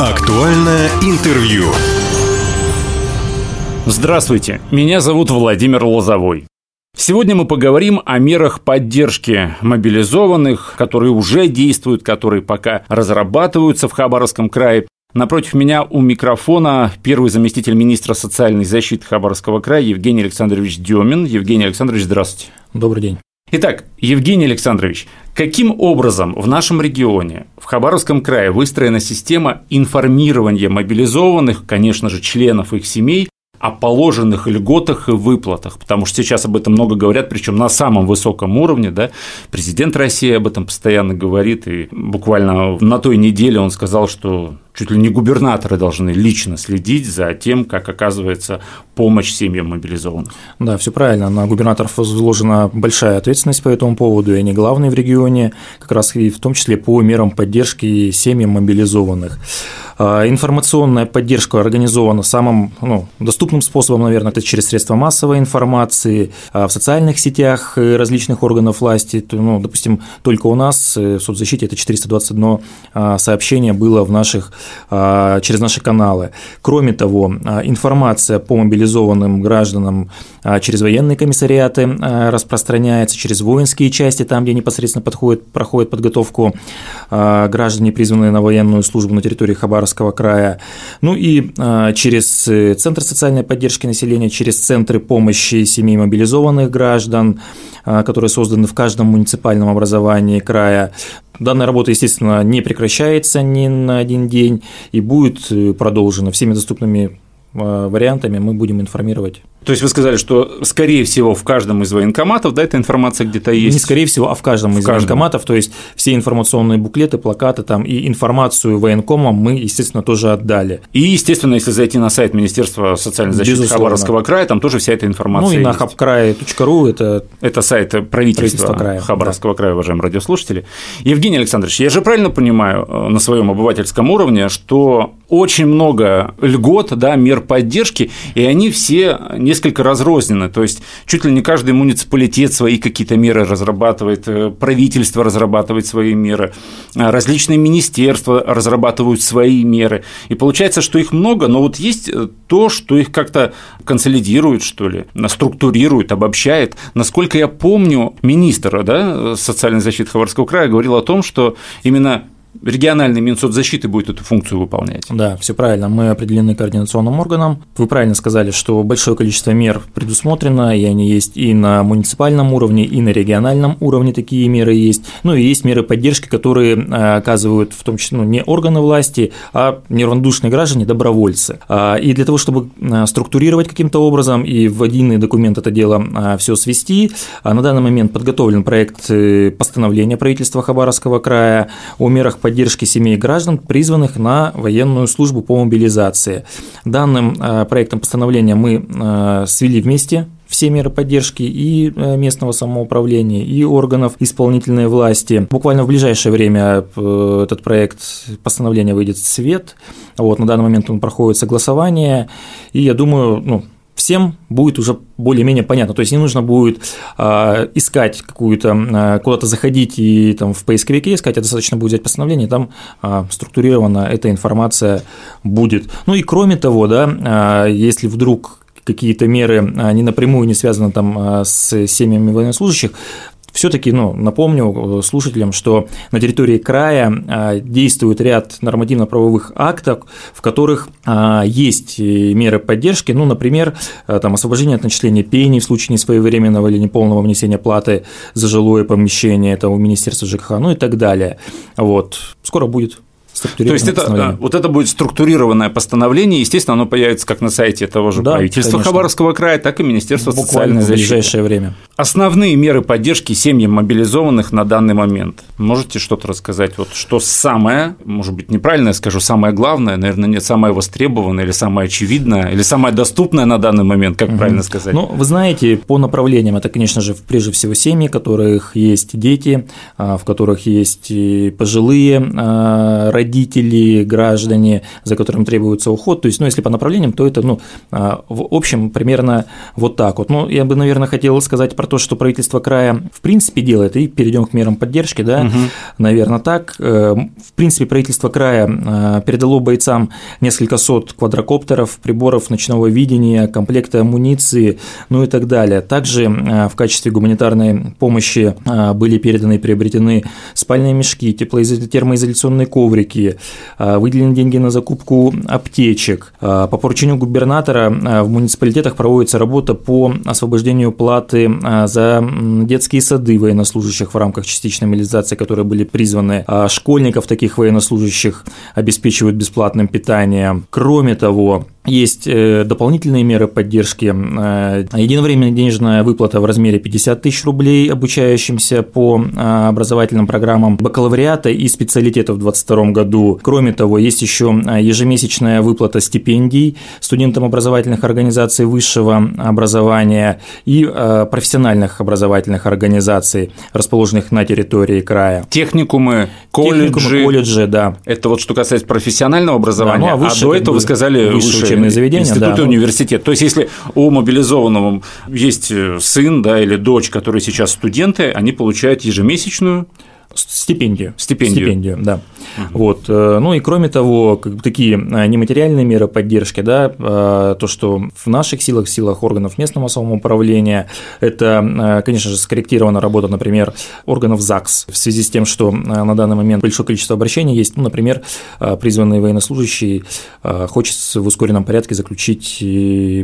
Актуальное интервью. Здравствуйте, меня зовут Владимир Лозовой. Сегодня мы поговорим о мерах поддержки мобилизованных, которые уже действуют, которые пока разрабатываются в Хабаровском крае. Напротив меня у микрофона первый заместитель министра социальной защиты Хабаровского края Евгений Александрович Демин. Евгений Александрович, здравствуйте. Добрый день. Итак, Евгений Александрович, каким образом в нашем регионе, Хабаровском крае, выстроена система информирования мобилизованных, конечно же, членов их семей о положенных льготах и выплатах, потому что сейчас об этом много говорят, причем на самом высоком уровне, да, президент России об этом постоянно говорит, и буквально на той неделе он сказал, что чуть ли не губернаторы должны лично следить за тем, как оказывается помощь семьям мобилизованных. Да, все правильно. На губернаторов возложена большая ответственность по этому поводу, и они главные в регионе, как раз и в том числе по мерам поддержки семьям мобилизованных. А, информационная поддержка организована самым ну, доступным способом, наверное, это через средства массовой информации, а в социальных сетях различных органов власти. Ну, допустим, только у нас э, в соцзащите это 421 а, сообщение было в наших через наши каналы. Кроме того, а, информация по мобилизованным гражданам а, через военные комиссариаты распространяется, через воинские части, там, где непосредственно подходит, проходит подготовку граждане, призванные на военную службу на территории Хабаровского края. Ну и через Центр социальной поддержки населения, через центры помощи семей мобилизованных граждан, которые созданы в каждом муниципальном образовании края. Данная работа, естественно, не прекращается ни на один день и будет э, продолжена всеми доступными э, вариантами мы будем информировать то есть вы сказали, что, скорее всего, в каждом из военкоматов, да, эта информация где-то есть? Не скорее всего, а в каждом в из каждом. военкоматов, то есть все информационные буклеты, плакаты там и информацию военкомам мы, естественно, тоже отдали. И, естественно, если зайти на сайт Министерства социальной защиты Безусловно. Хабаровского края, там тоже вся эта информация Ну и на хабкрае.ру это… Это сайт правительства, правительства края, Хабаровского да. края, уважаемые радиослушатели. Евгений Александрович, я же правильно понимаю э, на своем обывательском уровне, что очень много льгот, да, мер поддержки, и они все несколько разрознены. То есть чуть ли не каждый муниципалитет свои какие-то меры разрабатывает, э, правительство разрабатывает свои меры, а различные министерства разрабатывают свои меры. И получается, что их много, но вот есть э, то, что их как-то консолидирует, что ли, структурирует, обобщает. Насколько я помню, министр да, социальной защиты Хабаровского края говорил о том, что именно региональный Минсоцзащиты будет эту функцию выполнять. Да, все правильно. Мы определены координационным органом. Вы правильно сказали, что большое количество мер предусмотрено, и они есть и на муниципальном уровне, и на региональном уровне такие меры есть. Ну и есть меры поддержки, которые э, оказывают в том числе ну, не органы власти, а неравнодушные граждане, добровольцы. А, и для того, чтобы э, структурировать каким-то образом и в единый документ это дело э, все свести, на данный момент подготовлен проект постановления правительства Хабаровского края о мерах поддержки семей граждан, призванных на военную службу по мобилизации. Данным э, проектом постановления мы э, свели вместе все меры поддержки и э, местного самоуправления, и органов исполнительной власти. Буквально в ближайшее время этот проект постановления выйдет в свет. Вот, на данный момент он проходит согласование, и я думаю, ну, всем будет уже более-менее понятно. То есть не нужно будет э, искать какую-то, э, куда-то заходить и там в поисковике искать, а достаточно будет взять постановление, там э, структурирована эта информация будет. Ну и кроме того, да, если вдруг какие-то меры не напрямую не связаны там с семьями военнослужащих, все-таки, ну, напомню э, слушателям, что на территории края а, действует ряд нормативно-правовых актов, в которых а, есть э, меры поддержки, ну, например, э, там, освобождение от начисления пений в случае несвоевременного или неполного внесения платы за жилое помещение, это у Министерства ЖКХ, ну и так далее. Вот. Скоро будет. То есть это, вот это будет структурированное постановление, естественно, оно появится как на сайте того же да, правительства конечно. Хабаровского края, так и Министерства Буквально социальной защиты. в ближайшее время. Основные меры поддержки семьям мобилизованных на данный момент. Можете что-то рассказать? Вот что самое, может быть, неправильно я скажу, самое главное, наверное, нет, самое востребованное или самое очевидное, или самое доступное на данный момент, как угу. правильно сказать? Ну, вы знаете, по направлениям это, конечно же, прежде всего семьи, в которых есть дети, а, в которых есть пожилые родители, родители, граждане, за которым требуется уход. То есть, ну, если по направлениям, то это, ну, а, в общем, примерно вот так вот. Ну, я бы, наверное, хотел сказать про то, что правительство края в принципе делает, и перейдем к мерам поддержки, да, угу. наверное, так. Э, в принципе, правительство края э, передало бойцам несколько сот квадрокоптеров, приборов ночного видения, комплекты амуниции, ну и так далее. Также э, в качестве гуманитарной помощи были переданы и приобретены спальные мешки, термоизоляционные коврики, выделены деньги на закупку аптечек. По поручению губернатора в муниципалитетах проводится работа по освобождению платы за детские сады военнослужащих в рамках частичной мобилизации, которые были призваны, школьников таких военнослужащих обеспечивают бесплатным питанием. Кроме того, есть э, дополнительные меры поддержки. Э, единовременная денежная выплата в размере 50 тысяч рублей обучающимся по э, образовательным программам бакалавриата и специалитета в 2022 году. Кроме того, есть еще ежемесячная выплата стипендий студентам образовательных организаций высшего образования и профессиональных образовательных организаций, расположенных на территории края. Техникумы, колледжи. Техникумы, колледжи, да. Это вот что касается профессионального образования. Да, ну, а, выше, а до этого вы сказали высшее учебные заведения. Институт да, университет. То есть, если у мобилизованного есть э, сын да, или дочь, которые сейчас студенты, они получают ежемесячную Стипендию. Стипендию. Стипендию, да. Угу. Вот. Э, ну и кроме того, как бы такие э, нематериальные меры поддержки, да, то, что в наших силах, в силах органов местного самоуправления, это, конечно же, скорректирована работа, например, органов ЗАГС в связи с тем, что на данный момент большое количество обращений есть, ну, например, призванный военнослужащий хочет в ускоренном порядке заключить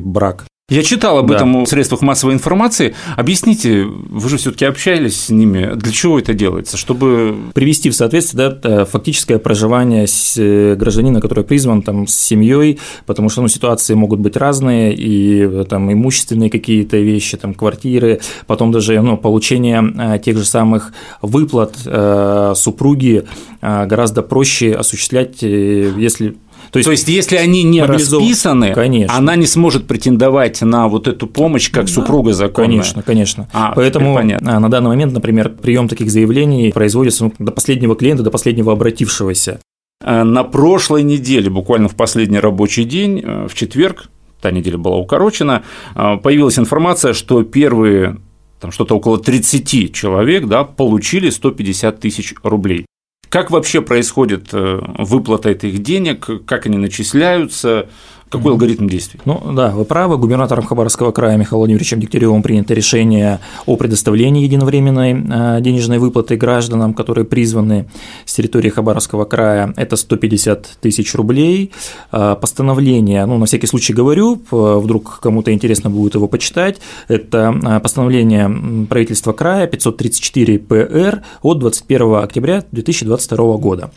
брак. Я читал об да. этом в средствах массовой информации. Объясните, вы же все-таки общались с ними. Для чего это делается? Чтобы привести в соответствие да, фактическое проживание э, гражданина, который призван там, с семьей, потому что ну, ситуации могут быть разные, и там имущественные какие-то вещи, там, квартиры, потом даже ну, получение э, тех же самых выплат э, супруги гораздо проще осуществлять, если то есть, То есть если они не расписаны, конечно. она не сможет претендовать на вот эту помощь как да. супруга законная. Конечно, конечно. А, Поэтому а, на данный момент, например, прием таких заявлений производится ну, до последнего клиента, до последнего обратившегося. А, на прошлой неделе, буквально в последний рабочий день, э, в четверг, та неделя была укорочена, появилась информация, что первые там что-то около 30 человек да, получили 150 тысяч рублей. Как вообще происходит э, выплата этих денег, как они начисляются, какой алгоритм действий? Ну да, вы правы. Губернатором Хабаровского края Михаилом Владимировичем Дегтяревым принято решение о предоставлении единовременной э, денежной выплаты гражданам, которые призваны с территории Хабаровского края. Это 150 тысяч рублей. Э, постановление, ну на всякий случай говорю, вдруг кому-то интересно будет его почитать, это э, постановление правительства края 534 ПР от 21 октября 2022 года.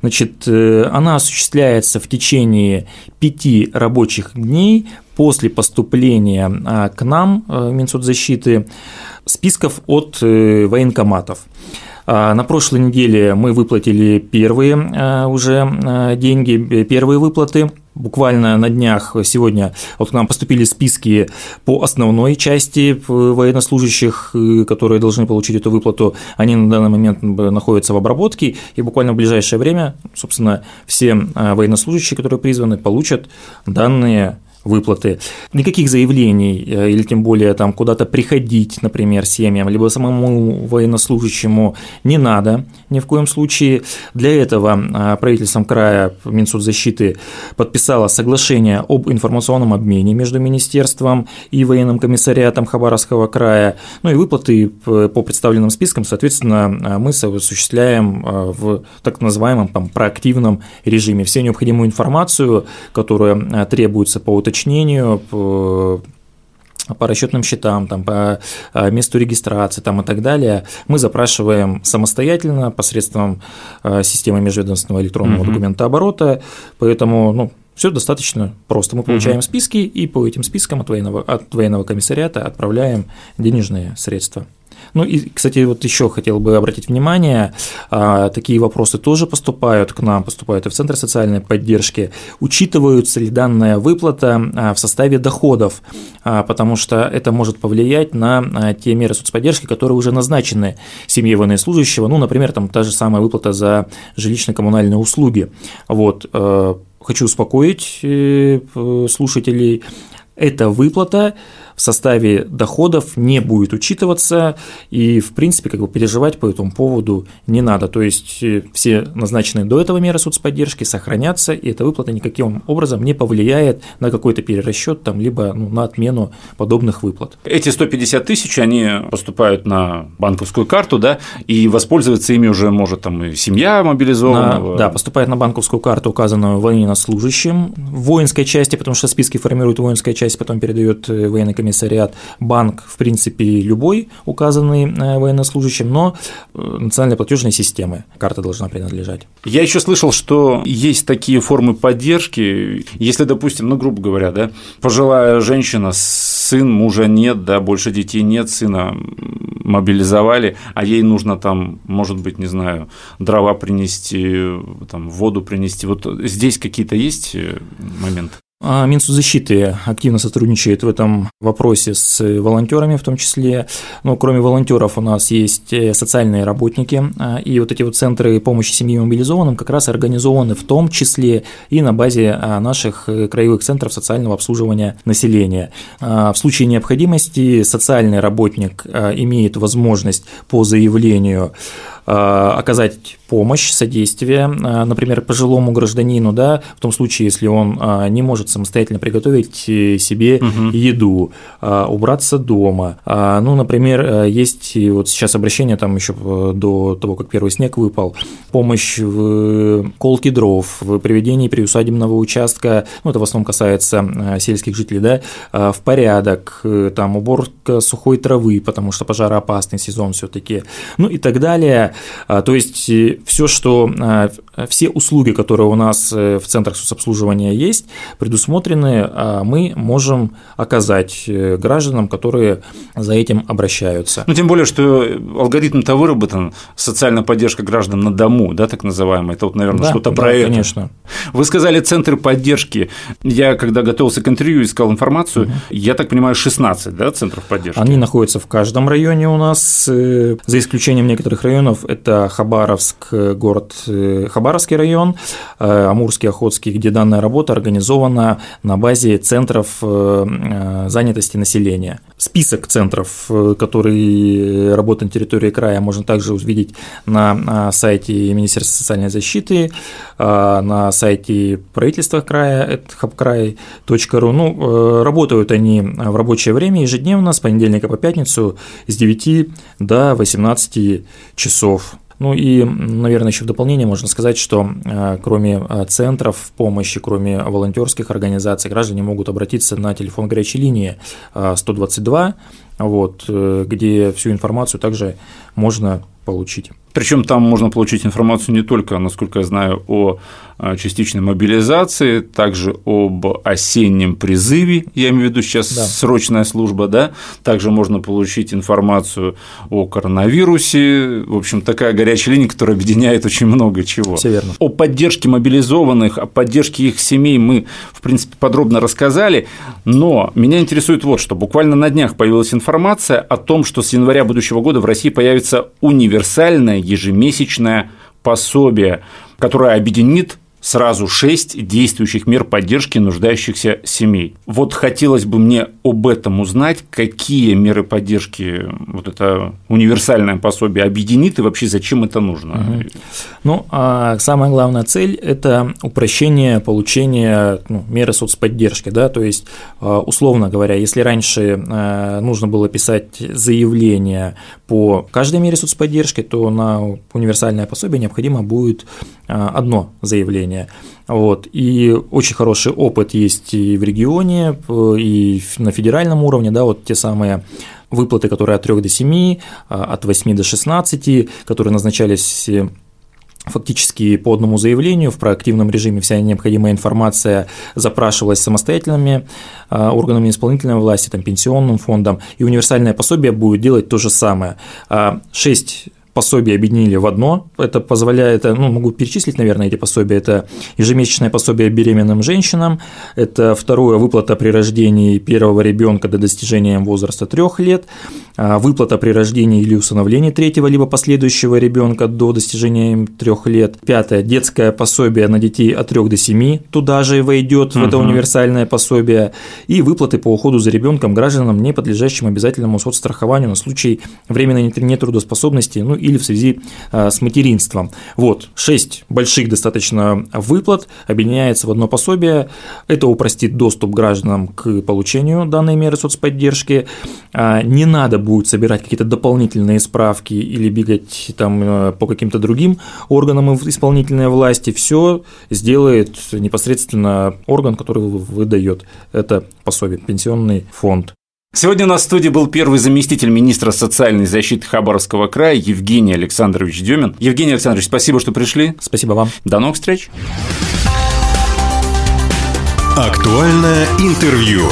Значит, она осуществляется в течение пяти рабочих дней после поступления а, к нам, э, Минсоцзащиты, списков от э, военкоматов. А, на прошлой неделе мы выплатили первые а, уже деньги, первые выплаты. Буквально на днях сегодня вот к нам поступили списки по основной части военнослужащих, э, которые должны получить эту выплату. Они на данный момент находятся в обработке, и буквально в ближайшее время, собственно, все военнослужащие, которые призваны, получат данные выплаты, никаких заявлений э, или тем более там куда-то приходить, например, семьям, либо самому военнослужащему не надо ни в коем случае. Для этого э, правительством края Минсоцзащиты подписало соглашение об информационном обмене между министерством и военным комиссариатом Хабаровского края. Ну и выплаты по представленным спискам, соответственно, э, мы осуществляем в так называемом там, проактивном режиме. Всю необходимую информацию, которая требуется по уточнению уточнению, по по расчетным счетам, там, по а, месту регистрации там, и так далее, мы запрашиваем самостоятельно посредством а, системы межведомственного электронного угу. документооборота, поэтому ну, все достаточно просто. Мы получаем угу. списки и по этим спискам от военного, от военного комиссариата отправляем денежные средства. Ну и, кстати, вот еще хотел бы обратить внимание, а, такие вопросы тоже поступают к нам, поступают и в Центр социальной поддержки. Учитываются ли данная выплата а, в составе доходов, а, потому что это может повлиять на те меры соцподдержки, которые уже назначены семье военнослужащего, ну, например, там та же самая выплата за жилищно-коммунальные услуги. Вот, э, хочу успокоить э, слушателей, эта выплата в составе доходов не будет учитываться, и, в принципе, как бы переживать по этому поводу не надо. То есть э, все назначенные до этого меры соцподдержки сохранятся, и эта выплата никаким образом не повлияет на какой-то перерасчет, там, либо ну, на отмену подобных выплат. Эти 150 тысяч, они поступают на банковскую карту, да, и воспользоваться ими уже может там и семья мобилизованного. На, да, поступает на банковскую карту, указанную военнослужащим в воинской части, потому что списки формирует воинская часть, потом передает э, военной комиссии комиссариат, банк, в принципе, любой, указанный э, военнослужащим, но э, национальной платежной системы карта должна принадлежать. Я еще слышал, что есть такие формы поддержки, если, допустим, ну, грубо говоря, да, пожилая женщина, сын, мужа нет, да, больше детей нет, сына мобилизовали, а ей нужно там, может быть, не знаю, дрова принести, там, воду принести. Вот здесь какие-то есть э, моменты? А Минсоцзащиты активно сотрудничает в этом вопросе с волонтерами в том числе. Но кроме волонтеров у нас есть э, социальные работники, а, и вот эти вот центры помощи семье мобилизованным как раз организованы в том числе и на базе а, наших э, краевых центров социального обслуживания населения. В случае необходимости социальный работник имеет возможность по заявлению оказать помощь, содействие, например, пожилому гражданину, да, в том случае, если он не может самостоятельно приготовить э, себе угу. еду, убраться дома. Ну, например, э, есть вот сейчас обращение там еще э, до того, как первый снег выпал, помощь в колке дров, в приведении приусадебного участка, ну, это в основном касается сельских жителей, да, в порядок, там уборка сухой травы, потому что пожароопасный сезон все-таки, ну и так далее. То есть все, что все услуги, которые у нас в центрах соцобслуживания есть, предусмотрены а мы можем оказать э, гражданам, которые за этим обращаются. Ну, тем более, что алгоритм-то выработан, социальная поддержка граждан на дому, да, так называемая, это вот, наверное, да, что-то да, про это. конечно. Вы сказали центры поддержки. Я, когда готовился к интервью, искал информацию, угу. я так понимаю, 16, да, центров поддержки? Они находятся в каждом районе у нас, э, за исключением некоторых районов, это Хабаровск, э, город Хабаровский район, Амурский, Охотский, где данная работа организована на базе центров э, э, занятости населения. Список центров, э, которые работают на территории края, можно также увидеть на сайте Министерства социальной защиты, на сайте правительства края, hubkrай.ru. Ну, работают они в рабочее время ежедневно с понедельника по пятницу с 9 до 18 часов. Ну и, наверное, еще в дополнение можно сказать, что э, кроме э, центров помощи, кроме волонтерских организаций, граждане могут обратиться на телефон горячей линии 122, э, вот, где всю информацию также можно получить. Причем там можно получить информацию не только, насколько я знаю, о а, частичной мобилизации, также об осеннем призыве, я имею в виду сейчас да. срочная служба, да, также можно получить информацию о коронавирусе, в общем, такая горячая линия, которая объединяет очень много чего. Все верно. О поддержке мобилизованных, о поддержке их семей мы, в принципе, подробно рассказали, но меня интересует вот что. Буквально на днях появилась информация о том, что с января будущего года в России появится универсальное ежемесячное пособие, которое объединит сразу шесть действующих мер поддержки нуждающихся семей. Вот хотелось бы мне об этом узнать, какие меры поддержки вот это универсальное пособие объединит и вообще зачем это нужно. Угу. Ну, а самая главная цель – это упрощение получения ну, меры соцподдержки, да, то есть, а, условно говоря, если раньше а, нужно было писать заявление по каждой мере соцподдержки, то на универсальное пособие необходимо будет а, одно заявление. Вот. И очень хороший опыт есть и в регионе, и на федеральном уровне, да, вот те самые выплаты, которые от 3 до 7, а, от 8 до 16, которые назначались фактически по одному заявлению в проактивном режиме вся необходимая информация запрашивалась самостоятельными а, органами исполнительной власти, там, пенсионным фондом, и универсальное пособие будет делать то же самое. А, шесть пособия объединили в одно. Это позволяет, ну, могу перечислить, наверное, эти пособия. Это ежемесячное пособие беременным женщинам, это второе выплата при рождении первого ребенка до достижения возраста трех лет, а, выплата при рождении или усыновлении третьего либо последующего ребенка до достижения трех лет. Пятое детское пособие на детей от 3 до 7 туда же войдет в это универсальное пособие и выплаты по уходу за ребенком гражданам, не подлежащим обязательному соцстрахованию на случай временной нетрудоспособности, ну или в связи а, с материнством. Вот, шесть больших достаточно выплат объединяется в одно пособие. Это упростит доступ гражданам к получению данной меры соцподдержки. А, не надо будет собирать какие-то дополнительные справки или бегать там э, по каким-то другим органам исполнительной власти. Все сделает непосредственно орган, который выдает это пособие, пенсионный фонд. Сегодня у нас в студии был первый заместитель министра социальной защиты Хабаровского края Евгений Александрович Демин. Евгений Александрович, спасибо, что пришли. Спасибо вам. До новых встреч. Актуальное интервью.